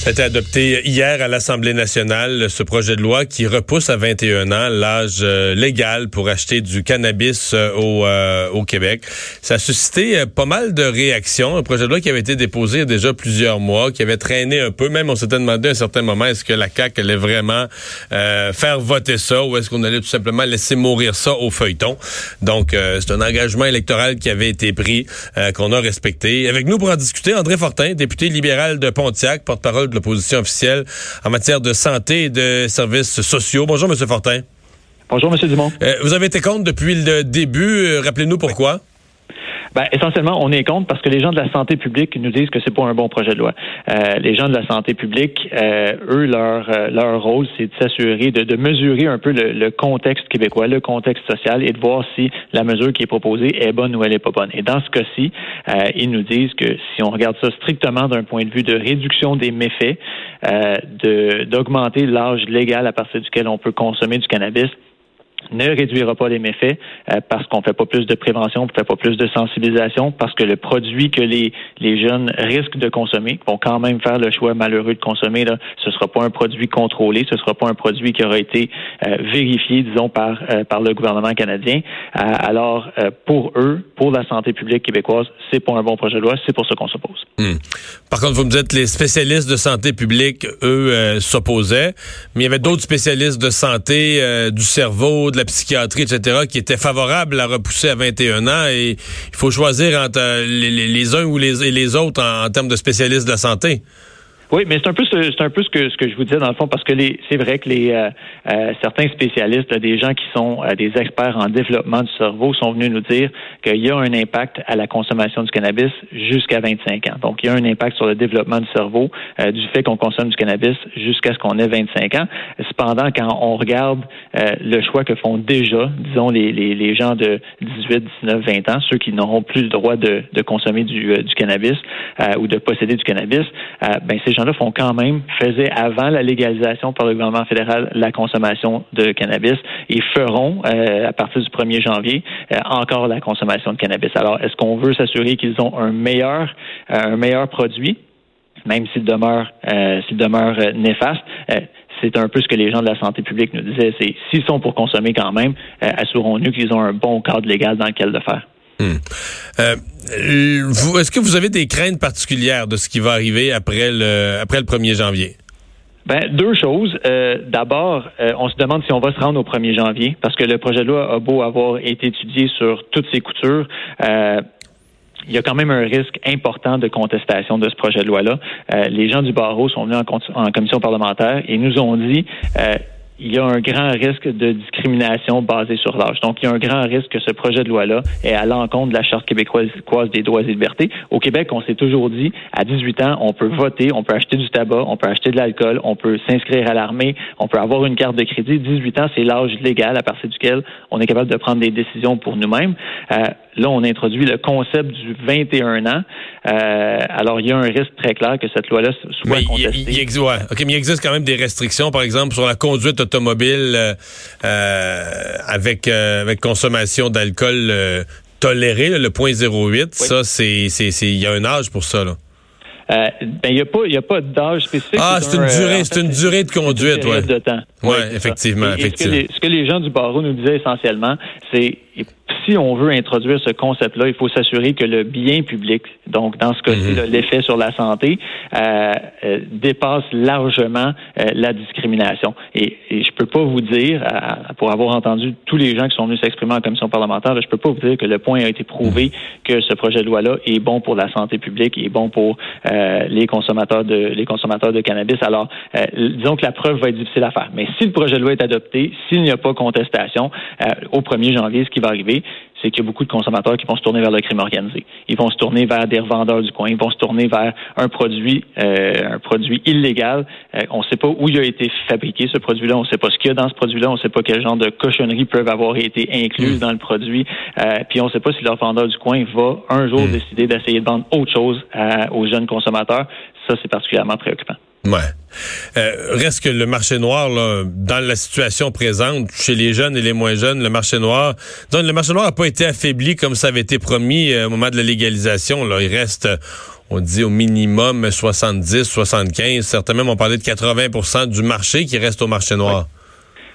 Ça a été adopté hier à l'Assemblée nationale, ce projet de loi qui repousse à 21 ans l'âge euh, légal pour acheter du cannabis euh, au, euh, au Québec. Ça a suscité pas mal de réactions. Un projet de loi qui avait été déposé il y a déjà plusieurs mois, qui avait traîné un peu. Même on s'était demandé à un certain moment, est-ce que la CAQ allait vraiment faire voter ça ou est-ce qu'on allait tout simplement laisser mourir ça au feuilleton. Donc, c'est un engagement électoral qui avait été pris, qu'on a respecté. Avec nous pour en discuter, André Fortin, député libéral de Pontiac, porte-parole de l'opposition officielle en matière de santé et de services sociaux. Bonjour, M. Fortin. Bonjour, M. Dumont. Euh, vous avez été contre depuis le début. Euh, rappelez-nous pourquoi. Ben, essentiellement, on est contre parce que les gens de la santé publique nous disent que c'est pas un bon projet de loi. Euh, les gens de la santé publique, euh, eux, leur euh, leur rôle, c'est de s'assurer de, de, mesurer un peu le, contexte québécois, le contexte social, et de voir si la mesure qui est proposée est bonne ou elle est pas bonne. Et dans ce cas-ci, ils nous disent que si on regarde ça strictement d'un point de vue de réduction des méfaits, de d'augmenter l'âge légal à partir duquel on peut consommer du cannabis, ne réduira pas les méfaits euh, parce qu'on fait pas plus de prévention, on fait pas plus de sensibilisation, parce que le produit que les, les jeunes risquent de consommer, vont quand même faire le choix malheureux de consommer, là, ce sera pas un produit contrôlé, ce sera pas un produit qui aura été euh, vérifié, disons, par, euh, par le gouvernement canadien. alors, pour eux, pour la santé publique québécoise, c'est pas un bon projet de loi, c'est pour ça qu'on s'oppose. Hmm. Par contre, vous me dites les spécialistes de santé publique, eux, s'opposaient, mais il y avait d'autres spécialistes de santé du cerveau, de la psychiatrie, etc., qui étaient favorables à repousser à 21 ans et il faut choisir entre les, les uns ou les, les autres en, en termes de spécialistes de la santé. Oui, mais c'est un peu c'est un peu ce que ce que je vous disais dans le fond parce que les c'est vrai que les euh, euh, certains spécialistes, des gens qui sont euh, des experts en développement du cerveau, sont venus nous dire qu'il y a un impact à la consommation du cannabis jusqu'à 25 ans. Donc il y a un impact sur le développement du cerveau du fait qu'on consomme du cannabis jusqu'à ce qu'on ait 25 ans. Cependant, quand on regarde le choix que font déjà, disons les, les, les, gens de 18, 19, 20 ans, ceux qui n'auront plus le droit de, de consommer du, du cannabis ou de posséder du cannabis, ben ces gens font quand même, faisaient avant la légalisation par le gouvernement fédéral la consommation de cannabis et feront, euh, à partir du 1er janvier, euh, encore la consommation de cannabis. Alors, est-ce qu'on veut s'assurer qu'ils ont un meilleur, euh, un meilleur produit, même s'il demeure, s'il demeure néfaste? c'est un peu ce que les gens de la santé publique nous disaient. C'est s'ils sont pour consommer quand même, assurons-nous qu'ils ont un bon cadre légal dans lequel le faire. Hmm. Euh, est-ce que vous avez des craintes particulières de ce qui va arriver après le, après le 1er janvier? Ben, deux choses. Euh, d'abord, euh, on se demande si on va se rendre au 1er janvier, parce que le projet de loi a beau avoir été étudié sur toutes ses coutures. il y a quand même un risque important de contestation de ce projet de loi-là. les gens du barreau sont venus en, en, commission parlementaire et nous ont dit il y a un grand risque de discrimination basée sur l'âge. Donc, il y a un grand risque que ce projet de loi-là est à l'encontre de la Charte québécoise des droits et libertés. Au Québec, on s'est toujours dit, à 18 ans, on peut voter, on peut acheter du tabac, on peut acheter de l'alcool, on peut s'inscrire à l'armée, on peut avoir une carte de crédit. 18 ans, c'est l'âge légal à partir duquel on est capable de prendre des décisions pour nous-mêmes. Euh, là, on introduit le concept du 21 ans. Euh, alors, il y a un risque très clair que cette loi-là soit contestée. Il, il, il existe quand même des restrictions, par exemple, sur la conduite automobile euh, euh, avec euh, avec consommation d'alcool toléré, le point 08, ça c'est c'est il y a un âge pour ça là. Euh, ben, il n'y a pas, a pas d'âge spécifique. Ah, c'est une durée, c'est une durée de conduite, ouais. de temps. Ouais, effectivement, effectivement. Ce que, les, ce que, les, gens du barreau nous disaient essentiellement, c'est Et si on veut introduire ce concept-là, il faut s'assurer que le bien public, donc dans ce cas-ci, Mhm. l'effet sur la santé, euh, euh, dépasse largement euh, la discrimination. Et, et je peux pas vous dire, pour avoir entendu tous les gens qui sont venus s'exprimer en commission parlementaire, je peux pas vous dire que le point a été prouvé Mhm. que ce projet de loi-là est bon pour la santé publique, est bon pour les consommateurs de les consommateurs de cannabis. Alors, disons que la preuve va être difficile à faire. Mais si le projet de loi est adopté, s'il n'y a pas contestation, au 1er janvier, ce qui va arriver, c'est qu'il y a beaucoup de consommateurs qui vont se tourner vers le crime organisé. Ils vont se tourner vers des revendeurs du coin. Ils vont se tourner vers un produit, euh, un produit illégal. Euh, on ne sait pas où il a été fabriqué ce produit-là. On ne sait pas ce qu'il y a dans ce produit-là. On ne sait pas quel genre de cochonneries peuvent avoir été incluses dans le produit. Euh, puis on ne sait pas si le revendeur du coin va un jour décider d'essayer de vendre autre chose aux jeunes consommateurs. Ça, c'est particulièrement préoccupant. Ouais. Euh, reste que le marché noir, dans la situation présente, chez les jeunes et les moins jeunes, le marché noir, donc le marché noir n'a pas été affaibli comme ça avait été promis euh, au moment de la légalisation. Il reste, euh, on dit au minimum 70, 75, certains même ont parlé de 80% du marché qui reste au marché noir.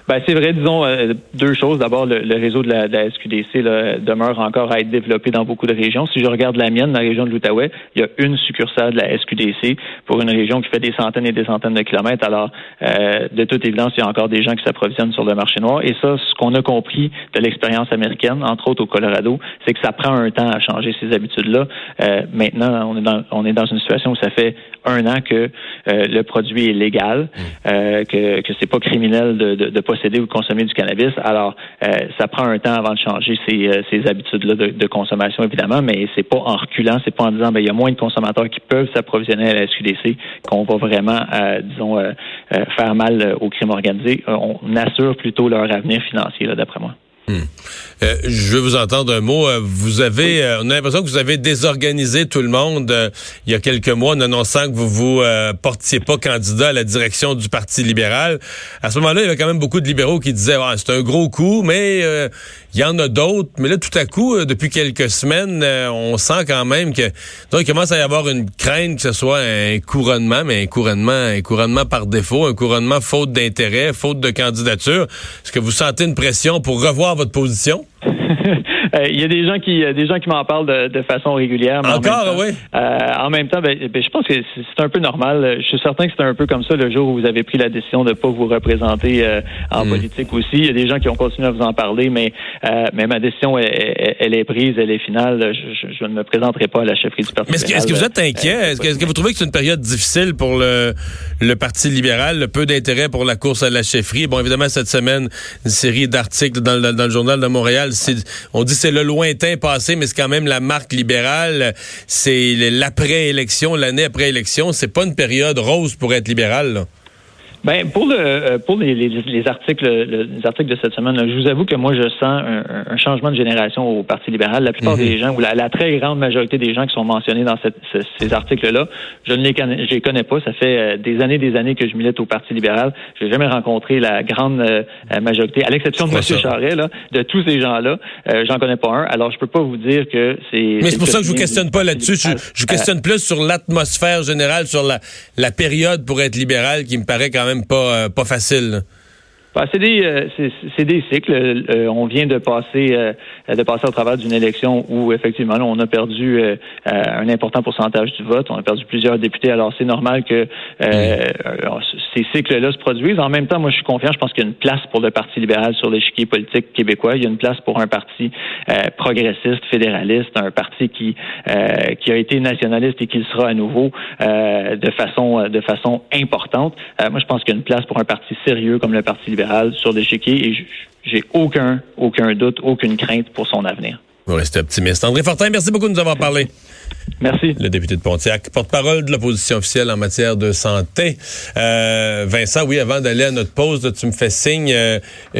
Ben, c'est vrai, disons euh, deux choses. D'abord, le, le réseau de la, de la SQDC là, demeure encore à être développé dans beaucoup de régions. Si je regarde la mienne, la région de l'Outaouais, il y a une succursale de la SQDC pour une région qui fait des centaines et des centaines de kilomètres. Alors, euh, de toute évidence, il y a encore des gens qui s'approvisionnent sur le marché noir. Et ça, ce qu'on a compris de l'expérience américaine, entre autres au Colorado, c'est que ça prend un temps à changer ces habitudes-là. Euh, maintenant, on est dans on est dans une situation où ça fait un an que euh, le produit est légal, euh, que que c'est pas criminel de, de, de posséder ou consommer du cannabis. Alors, euh, ça prend un temps avant de changer ces, euh, ces habitudes-là de, de consommation, évidemment, mais c'est pas en reculant, c'est pas en disant ben il y a moins de consommateurs qui peuvent s'approvisionner à la SQDC qu'on va vraiment, euh, disons, euh, euh, faire mal au crime organisé. On assure plutôt leur avenir financier, d'après moi. Euh, je veux vous entendre un mot. Euh, Vous avez, euh, on a l'impression que vous avez désorganisé tout le monde euh, il y a quelques mois en annonçant que vous vous portiez pas candidat à la direction du Parti libéral. À ce moment-là, il y avait quand même beaucoup de libéraux qui disaient ah, c'est un gros coup, mais il y en a d'autres. Mais là, tout à coup, depuis quelques semaines, on sent quand même que donc il commence à y avoir une crainte que ce soit un couronnement, mais un couronnement, un couronnement par défaut, un couronnement faute d'intérêt, faute de candidature. Est-ce que vous sentez une pression pour revoir votre position? Euh, Il y a des gens qui, euh, des gens qui m'en parlent de, de façon régulière. mais en Encore, temps, oui. euh, en même temps, ben, ben, je pense que c'est c'est un peu normal. Je suis certain que c'était un peu comme ça le jour où vous avez pris la décision de ne pas vous représenter euh, en Mm. politique aussi. Il y a des gens qui ont continué à vous en parler, mais, euh, mais ma décision, elle, elle- elle est prise, elle est finale. Je, je- je ne me présenterai pas à la chefferie du Parti Mais est-ce que, vous êtes inquiet? Est-ce que, vous trouvez que c'est une période difficile pour le, le Parti libéral, le peu d'intérêt pour la course à la chefferie? Bon, évidemment, cette semaine, une série d'articles dans, le- dans le journal de Montréal. C'est, on dit c'est le lointain passé, mais c'est quand même la marque libérale. C'est l'après-élection, l'année après élection. C'est pas une période rose pour être libéral. Ben pour le euh, pour les, les, les articles le- les articles de cette semaine, là, je vous avoue que moi je sens un, un- changement de génération au Parti libéral. La plupart des gens ou la, la très grande majorité des gens qui sont mentionnés dans cette- ce- ces articles-là, je ne les connais, je les connais pas. Ça fait euh, des années des années que je milite au Parti libéral. Je n'ai jamais rencontré la grande euh, majorité, à l'exception de M. Charret, là, de tous ces gens-là. Euh, J'en connais pas un. Alors je peux pas vous dire que c'est. Mais c'est pour ça que je vous questionne pas là-dessus. Je vous questionne plus sur l'atmosphère générale, sur la, la période pour être libéral qui me paraît quand même pas, euh, pas facile. Ben, c'est des euh, c'est c'est des cycles. Euh, on vient de passer euh, de passer au travers d'une élection où effectivement là, on a perdu euh, euh, un important pourcentage du vote. On a perdu plusieurs députés. Alors c'est normal que euh, ces cycles-là se produisent. En même temps, moi je suis confiant. Je pense qu'il y a une place pour le Parti libéral sur l'échiquier politique québécois. Il y a une place pour un parti euh, progressiste, fédéraliste, un parti qui euh, qui a été nationaliste et qui le sera à nouveau euh, de façon de façon importante. Euh, moi je pense qu'il y a une place pour un parti sérieux comme le Parti libéral sur l'échiquier et j'ai aucun, aucun doute, aucune crainte pour son avenir. Vous restez optimiste. André Fortin, merci beaucoup de nous avoir parlé. Merci. Le député de Pontiac, porte-parole de l'opposition officielle en matière de santé. Euh, Vincent, oui, avant d'aller à notre pause, tu me fais signe. euh,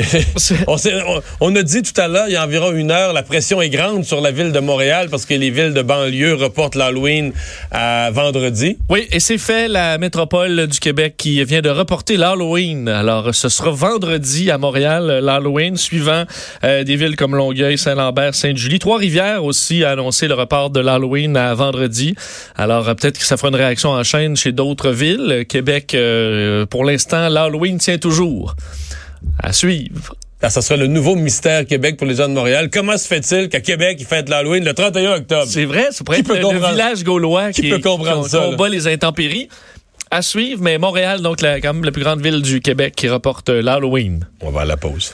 on, s'est- on- on a dit tout à l'heure, il y a environ une heure, la pression est grande sur la ville de Montréal parce que les villes de banlieue reportent l'Halloween à vendredi. Oui, et c'est fait la métropole du Québec qui vient de reporter l'Halloween. Alors, ce sera vendredi à Montréal, l'Halloween, suivant euh, des villes comme Longueuil, Saint-Lambert, Sainte-Julie. Trois-Rivières aussi a annoncé le report de l'Halloween à vendredi. Alors, euh, peut-être que ça fera une réaction en chaîne chez d'autres villes. Québec, euh, pour l'instant, l'Halloween tient toujours. À suivre. Ah, ça sera le nouveau mystère Québec pour les gens de Montréal. Comment se fait-il qu'à Québec, ils fêtent l'Halloween le 31 octobre? C'est vrai, ça pourrait Qui être peut le, village gaulois Qui qui, peut comprendre qui- ça, combat les intempéries. À suivre, mais Montréal, donc la, quand même la plus grande ville du Québec qui reporte l'Halloween. On va à la pause.